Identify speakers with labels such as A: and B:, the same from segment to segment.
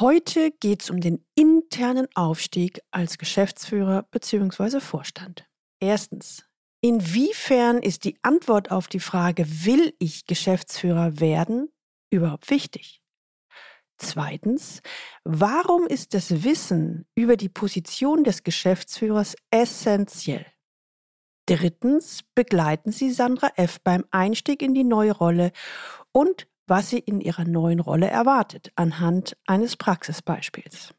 A: Heute geht es um den internen Aufstieg als Geschäftsführer bzw. Vorstand. Erstens, inwiefern ist die Antwort auf die Frage, will ich Geschäftsführer werden, überhaupt wichtig? Zweitens, warum ist das Wissen über die Position des Geschäftsführers essentiell? Drittens, begleiten Sie Sandra F. beim Einstieg in die neue Rolle und was sie in ihrer neuen Rolle erwartet, anhand eines Praxisbeispiels.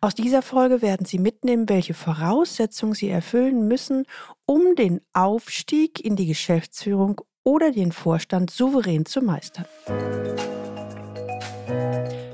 A: Aus dieser Folge werden Sie mitnehmen, welche Voraussetzungen Sie erfüllen müssen, um den Aufstieg in die Geschäftsführung oder den Vorstand souverän zu meistern.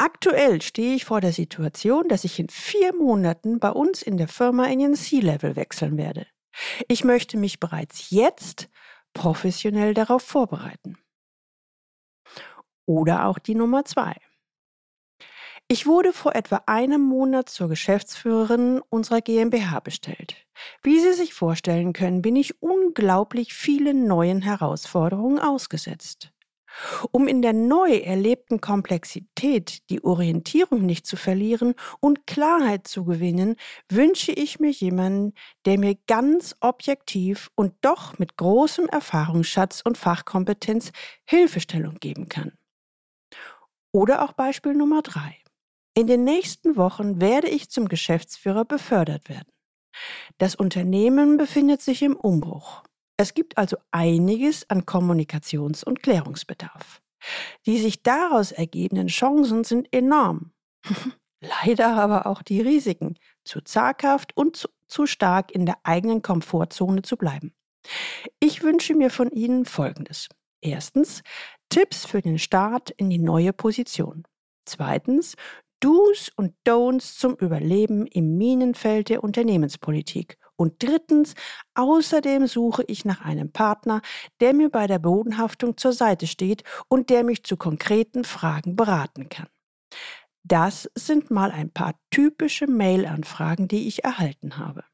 A: Aktuell stehe ich vor der Situation, dass ich in vier Monaten bei uns in der Firma in den C-Level wechseln werde. Ich möchte mich bereits jetzt professionell darauf vorbereiten. Oder auch die Nummer zwei. Ich wurde vor etwa einem Monat zur Geschäftsführerin unserer GmbH bestellt. Wie Sie sich vorstellen können, bin ich unglaublich vielen neuen Herausforderungen ausgesetzt. Um in der neu erlebten Komplexität die Orientierung nicht zu verlieren und Klarheit zu gewinnen, wünsche ich mir jemanden, der mir ganz objektiv und doch mit großem Erfahrungsschatz und Fachkompetenz Hilfestellung geben kann. Oder auch Beispiel Nummer drei. In den nächsten Wochen werde ich zum Geschäftsführer befördert werden. Das Unternehmen befindet sich im Umbruch. Es gibt also einiges an Kommunikations- und Klärungsbedarf. Die sich daraus ergebenden Chancen sind enorm. Leider aber auch die Risiken, zu zaghaft und zu, zu stark in der eigenen Komfortzone zu bleiben. Ich wünsche mir von Ihnen Folgendes. Erstens, Tipps für den Start in die neue Position. Zweitens, Do's und Don'ts zum Überleben im Minenfeld der Unternehmenspolitik. Und drittens, außerdem suche ich nach einem Partner, der mir bei der Bodenhaftung zur Seite steht und der mich zu konkreten Fragen beraten kann. Das sind mal ein paar typische Mail-Anfragen, die ich erhalten habe.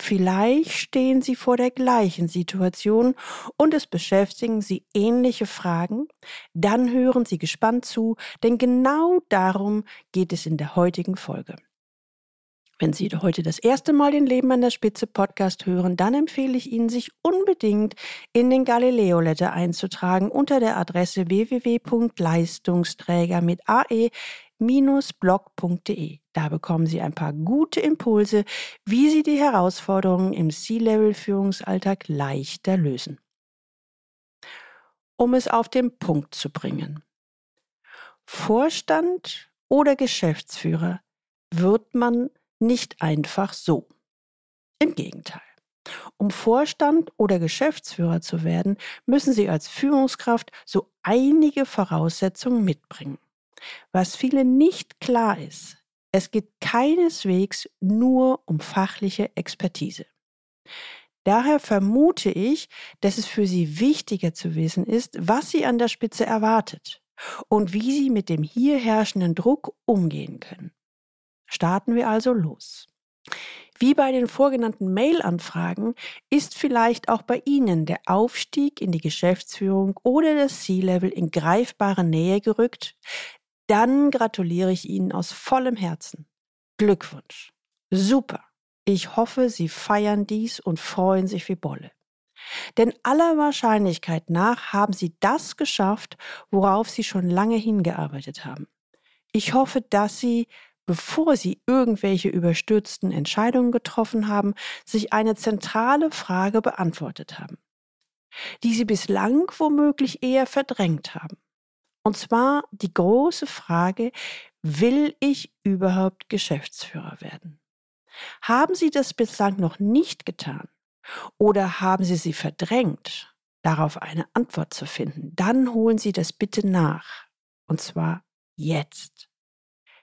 A: Vielleicht stehen Sie vor der gleichen Situation und es beschäftigen Sie ähnliche Fragen. Dann hören Sie gespannt zu, denn genau darum geht es in der heutigen Folge. Wenn Sie heute das erste Mal den Leben an der Spitze Podcast hören, dann empfehle ich Ihnen, sich unbedingt in den Galileo Letter einzutragen unter der Adresse www.leistungsträger mit ae-blog.de. Da bekommen Sie ein paar gute Impulse, wie Sie die Herausforderungen im C-Level-Führungsalltag leichter lösen. Um es auf den Punkt zu bringen. Vorstand oder Geschäftsführer wird man nicht einfach so. Im Gegenteil. Um Vorstand oder Geschäftsführer zu werden, müssen Sie als Führungskraft so einige Voraussetzungen mitbringen. Was vielen nicht klar ist, es geht keineswegs nur um fachliche Expertise. Daher vermute ich, dass es für Sie wichtiger zu wissen ist, was Sie an der Spitze erwartet und wie Sie mit dem hier herrschenden Druck umgehen können. Starten wir also los. Wie bei den vorgenannten Mail-Anfragen ist vielleicht auch bei Ihnen der Aufstieg in die Geschäftsführung oder das C-Level in greifbare Nähe gerückt? Dann gratuliere ich Ihnen aus vollem Herzen. Glückwunsch. Super. Ich hoffe, Sie feiern dies und freuen sich wie Bolle. Denn aller Wahrscheinlichkeit nach haben Sie das geschafft, worauf Sie schon lange hingearbeitet haben. Ich hoffe, dass Sie bevor sie irgendwelche überstürzten Entscheidungen getroffen haben, sich eine zentrale Frage beantwortet haben, die sie bislang womöglich eher verdrängt haben. Und zwar die große Frage, will ich überhaupt Geschäftsführer werden? Haben Sie das bislang noch nicht getan? Oder haben Sie sie verdrängt, darauf eine Antwort zu finden? Dann holen Sie das bitte nach. Und zwar jetzt.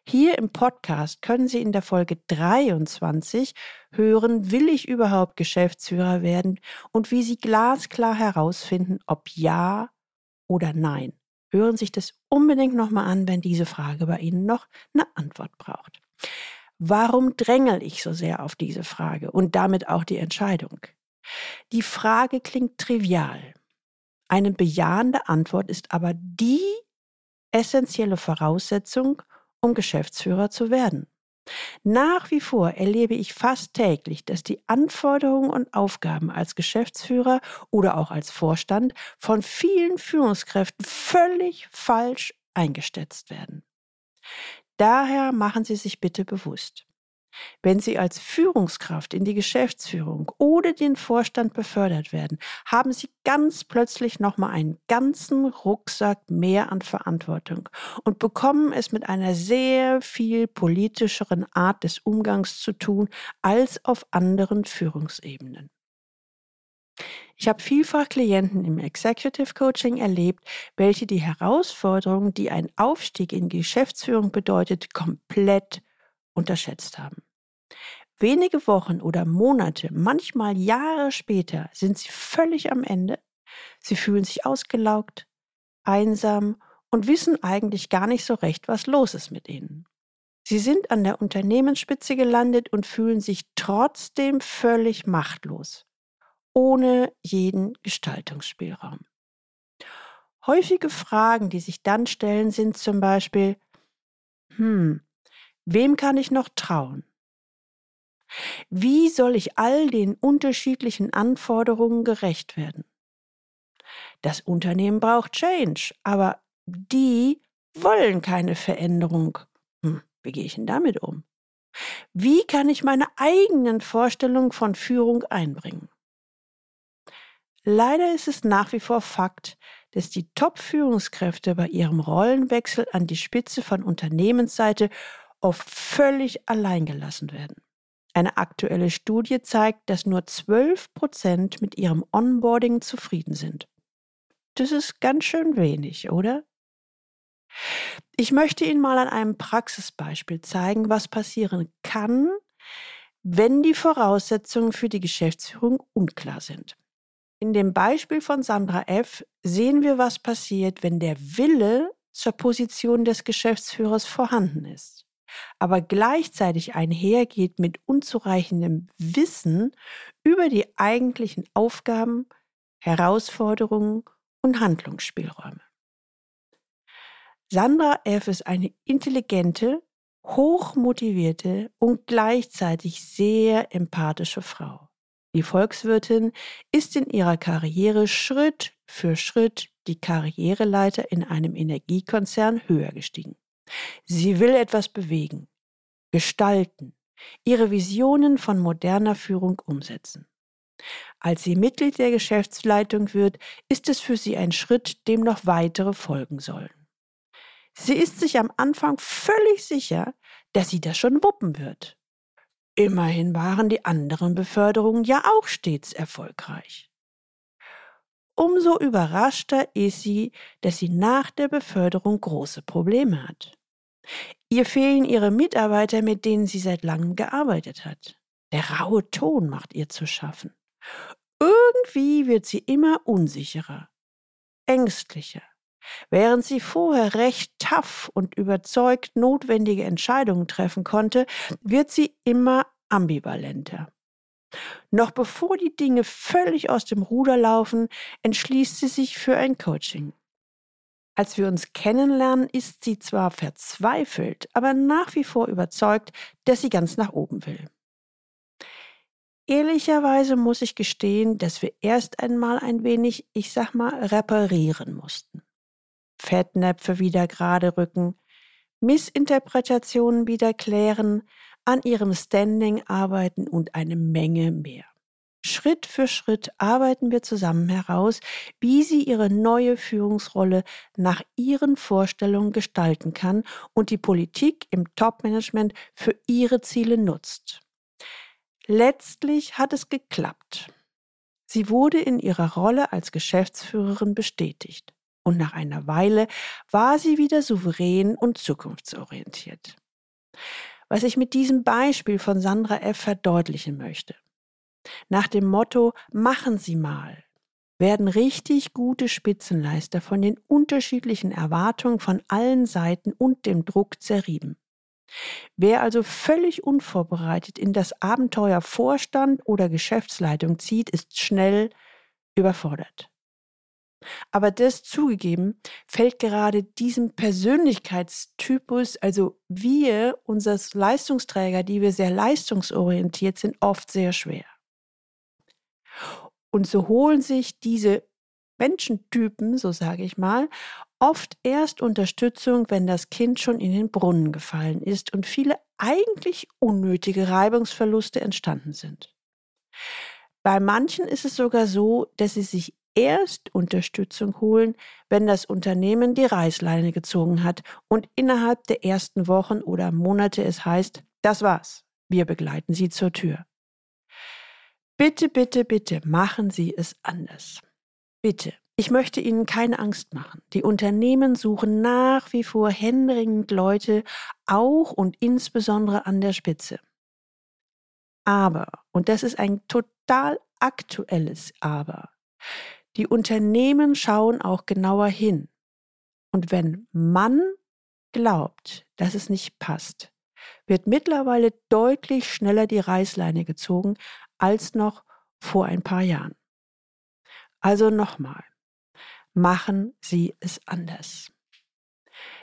A: Hier im Podcast können Sie in der Folge 23 hören, will ich überhaupt Geschäftsführer werden und wie Sie glasklar herausfinden, ob ja oder nein. Hören Sie sich das unbedingt nochmal an, wenn diese Frage bei Ihnen noch eine Antwort braucht. Warum drängel ich so sehr auf diese Frage und damit auch die Entscheidung? Die Frage klingt trivial. Eine bejahende Antwort ist aber die essentielle Voraussetzung, um Geschäftsführer zu werden. Nach wie vor erlebe ich fast täglich, dass die Anforderungen und Aufgaben als Geschäftsführer oder auch als Vorstand von vielen Führungskräften völlig falsch eingeschätzt werden. Daher machen Sie sich bitte bewusst, wenn Sie als Führungskraft in die Geschäftsführung oder den Vorstand befördert werden, haben Sie ganz plötzlich nochmal einen ganzen Rucksack mehr an Verantwortung und bekommen es mit einer sehr viel politischeren Art des Umgangs zu tun als auf anderen Führungsebenen. Ich habe vielfach Klienten im Executive Coaching erlebt, welche die Herausforderungen, die ein Aufstieg in Geschäftsführung bedeutet, komplett unterschätzt haben. Wenige Wochen oder Monate, manchmal Jahre später sind sie völlig am Ende. Sie fühlen sich ausgelaugt, einsam und wissen eigentlich gar nicht so recht, was los ist mit ihnen. Sie sind an der Unternehmensspitze gelandet und fühlen sich trotzdem völlig machtlos, ohne jeden Gestaltungsspielraum. Häufige Fragen, die sich dann stellen, sind zum Beispiel, hm, Wem kann ich noch trauen? Wie soll ich all den unterschiedlichen Anforderungen gerecht werden? Das Unternehmen braucht Change, aber die wollen keine Veränderung. Hm, wie gehe ich denn damit um? Wie kann ich meine eigenen Vorstellungen von Führung einbringen? Leider ist es nach wie vor Fakt, dass die Top-Führungskräfte bei ihrem Rollenwechsel an die Spitze von Unternehmensseite oft völlig allein gelassen werden. Eine aktuelle Studie zeigt, dass nur 12 Prozent mit ihrem Onboarding zufrieden sind. Das ist ganz schön wenig, oder? Ich möchte Ihnen mal an einem Praxisbeispiel zeigen, was passieren kann, wenn die Voraussetzungen für die Geschäftsführung unklar sind. In dem Beispiel von Sandra F. sehen wir, was passiert, wenn der Wille zur Position des Geschäftsführers vorhanden ist aber gleichzeitig einhergeht mit unzureichendem Wissen über die eigentlichen Aufgaben, Herausforderungen und Handlungsspielräume. Sandra F. ist eine intelligente, hochmotivierte und gleichzeitig sehr empathische Frau. Die Volkswirtin ist in ihrer Karriere Schritt für Schritt die Karriereleiter in einem Energiekonzern höher gestiegen. Sie will etwas bewegen, gestalten, ihre Visionen von moderner Führung umsetzen. Als sie Mitglied der Geschäftsleitung wird, ist es für sie ein Schritt, dem noch weitere folgen sollen. Sie ist sich am Anfang völlig sicher, dass sie das schon wuppen wird. Immerhin waren die anderen Beförderungen ja auch stets erfolgreich. Umso überraschter ist sie, dass sie nach der Beförderung große Probleme hat. Ihr fehlen ihre Mitarbeiter, mit denen sie seit langem gearbeitet hat. Der raue Ton macht ihr zu schaffen. Irgendwie wird sie immer unsicherer, ängstlicher. Während sie vorher recht tough und überzeugt notwendige Entscheidungen treffen konnte, wird sie immer ambivalenter. Noch bevor die Dinge völlig aus dem Ruder laufen, entschließt sie sich für ein Coaching. Als wir uns kennenlernen, ist sie zwar verzweifelt, aber nach wie vor überzeugt, dass sie ganz nach oben will. Ehrlicherweise muss ich gestehen, dass wir erst einmal ein wenig, ich sag mal, reparieren mussten. Fettnäpfe wieder gerade rücken, Missinterpretationen wieder klären, an ihrem Standing arbeiten und eine Menge mehr. Schritt für Schritt arbeiten wir zusammen heraus, wie sie ihre neue Führungsrolle nach ihren Vorstellungen gestalten kann und die Politik im Top-Management für ihre Ziele nutzt. Letztlich hat es geklappt. Sie wurde in ihrer Rolle als Geschäftsführerin bestätigt und nach einer Weile war sie wieder souverän und zukunftsorientiert. Was ich mit diesem Beispiel von Sandra F. verdeutlichen möchte. Nach dem Motto, machen Sie mal, werden richtig gute Spitzenleister von den unterschiedlichen Erwartungen von allen Seiten und dem Druck zerrieben. Wer also völlig unvorbereitet in das Abenteuer Vorstand oder Geschäftsleitung zieht, ist schnell überfordert. Aber das zugegeben, fällt gerade diesem Persönlichkeitstypus, also wir, unser Leistungsträger, die wir sehr leistungsorientiert sind, oft sehr schwer. Und so holen sich diese Menschentypen, so sage ich mal, oft erst Unterstützung, wenn das Kind schon in den Brunnen gefallen ist und viele eigentlich unnötige Reibungsverluste entstanden sind. Bei manchen ist es sogar so, dass sie sich erst Unterstützung holen, wenn das Unternehmen die Reißleine gezogen hat und innerhalb der ersten Wochen oder Monate es heißt, das war's, wir begleiten Sie zur Tür. Bitte, bitte, bitte machen Sie es anders. Bitte. Ich möchte Ihnen keine Angst machen. Die Unternehmen suchen nach wie vor händeringend Leute, auch und insbesondere an der Spitze. Aber, und das ist ein total aktuelles Aber, die Unternehmen schauen auch genauer hin. Und wenn man glaubt, dass es nicht passt, wird mittlerweile deutlich schneller die Reißleine gezogen als noch vor ein paar Jahren. Also nochmal, machen Sie es anders.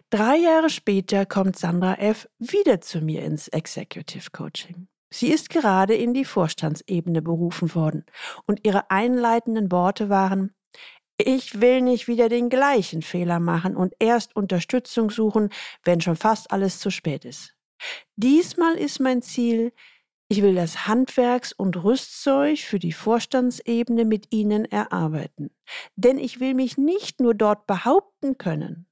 A: Drei Jahre später kommt Sandra F. wieder zu mir ins Executive Coaching. Sie ist gerade in die Vorstandsebene berufen worden und ihre einleitenden Worte waren, ich will nicht wieder den gleichen Fehler machen und erst Unterstützung suchen, wenn schon fast alles zu spät ist. Diesmal ist mein Ziel, ich will das Handwerks- und Rüstzeug für die Vorstandsebene mit Ihnen erarbeiten. Denn ich will mich nicht nur dort behaupten können,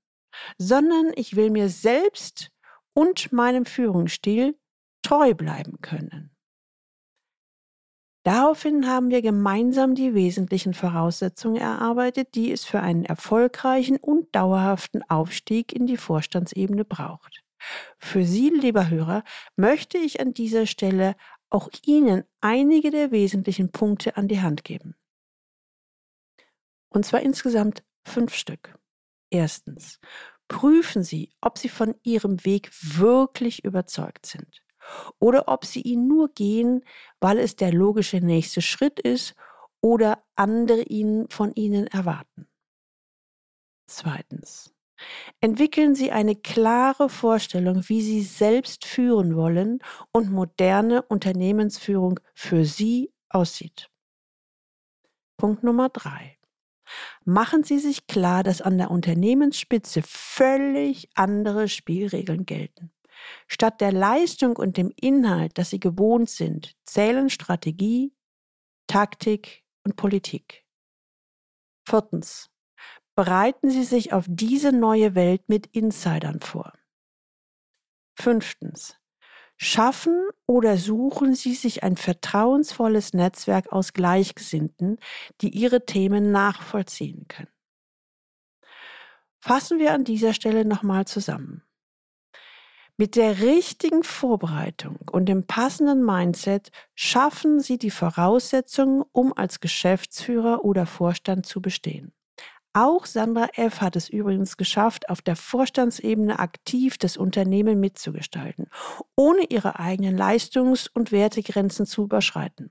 A: sondern ich will mir selbst und meinem Führungsstil treu bleiben können. Daraufhin haben wir gemeinsam die wesentlichen Voraussetzungen erarbeitet, die es für einen erfolgreichen und dauerhaften Aufstieg in die Vorstandsebene braucht. Für Sie, lieber Hörer, möchte ich an dieser Stelle auch Ihnen einige der wesentlichen Punkte an die Hand geben. Und zwar insgesamt fünf Stück. Erstens, prüfen Sie, ob Sie von Ihrem Weg wirklich überzeugt sind oder ob Sie ihn nur gehen, weil es der logische nächste Schritt ist oder andere ihn von Ihnen erwarten. Zweitens, Entwickeln Sie eine klare Vorstellung, wie Sie selbst führen wollen und moderne Unternehmensführung für Sie aussieht. Punkt Nummer drei. Machen Sie sich klar, dass an der Unternehmensspitze völlig andere Spielregeln gelten. Statt der Leistung und dem Inhalt, das Sie gewohnt sind, zählen Strategie, Taktik und Politik. Viertens bereiten Sie sich auf diese neue Welt mit Insidern vor. Fünftens. Schaffen oder suchen Sie sich ein vertrauensvolles Netzwerk aus Gleichgesinnten, die Ihre Themen nachvollziehen können. Fassen wir an dieser Stelle nochmal zusammen. Mit der richtigen Vorbereitung und dem passenden Mindset schaffen Sie die Voraussetzungen, um als Geschäftsführer oder Vorstand zu bestehen. Auch Sandra F. hat es übrigens geschafft, auf der Vorstandsebene aktiv das Unternehmen mitzugestalten, ohne ihre eigenen Leistungs- und Wertegrenzen zu überschreiten.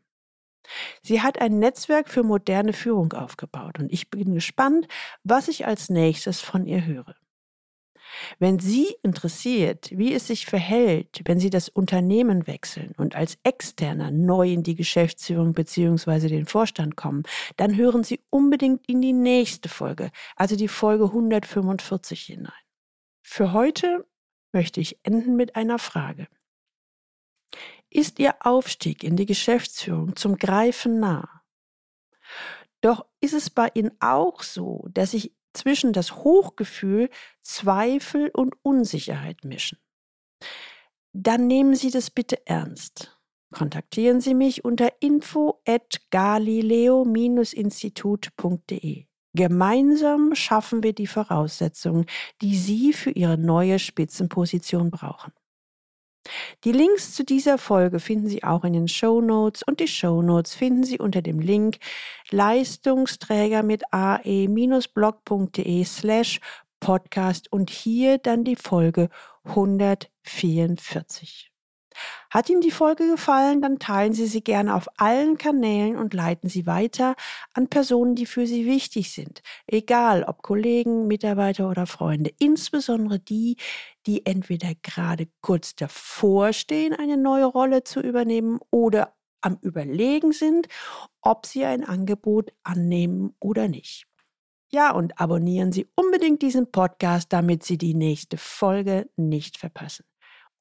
A: Sie hat ein Netzwerk für moderne Führung aufgebaut und ich bin gespannt, was ich als nächstes von ihr höre. Wenn Sie interessiert, wie es sich verhält, wenn Sie das Unternehmen wechseln und als Externer neu in die Geschäftsführung bzw. den Vorstand kommen, dann hören Sie unbedingt in die nächste Folge, also die Folge 145 hinein. Für heute möchte ich enden mit einer Frage. Ist Ihr Aufstieg in die Geschäftsführung zum Greifen nah? Doch ist es bei Ihnen auch so, dass sich zwischen das Hochgefühl, Zweifel und Unsicherheit mischen. Dann nehmen Sie das bitte ernst. Kontaktieren Sie mich unter info at galileo-institut.de. Gemeinsam schaffen wir die Voraussetzungen, die Sie für Ihre neue Spitzenposition brauchen. Die Links zu dieser Folge finden Sie auch in den Show Notes und die Show Notes finden Sie unter dem Link Leistungsträger mit ae-blog.de slash Podcast und hier dann die Folge 144. Hat Ihnen die Folge gefallen, dann teilen Sie sie gerne auf allen Kanälen und leiten sie weiter an Personen, die für Sie wichtig sind. Egal ob Kollegen, Mitarbeiter oder Freunde. Insbesondere die, die entweder gerade kurz davor stehen, eine neue Rolle zu übernehmen oder am Überlegen sind, ob sie ein Angebot annehmen oder nicht. Ja, und abonnieren Sie unbedingt diesen Podcast, damit Sie die nächste Folge nicht verpassen.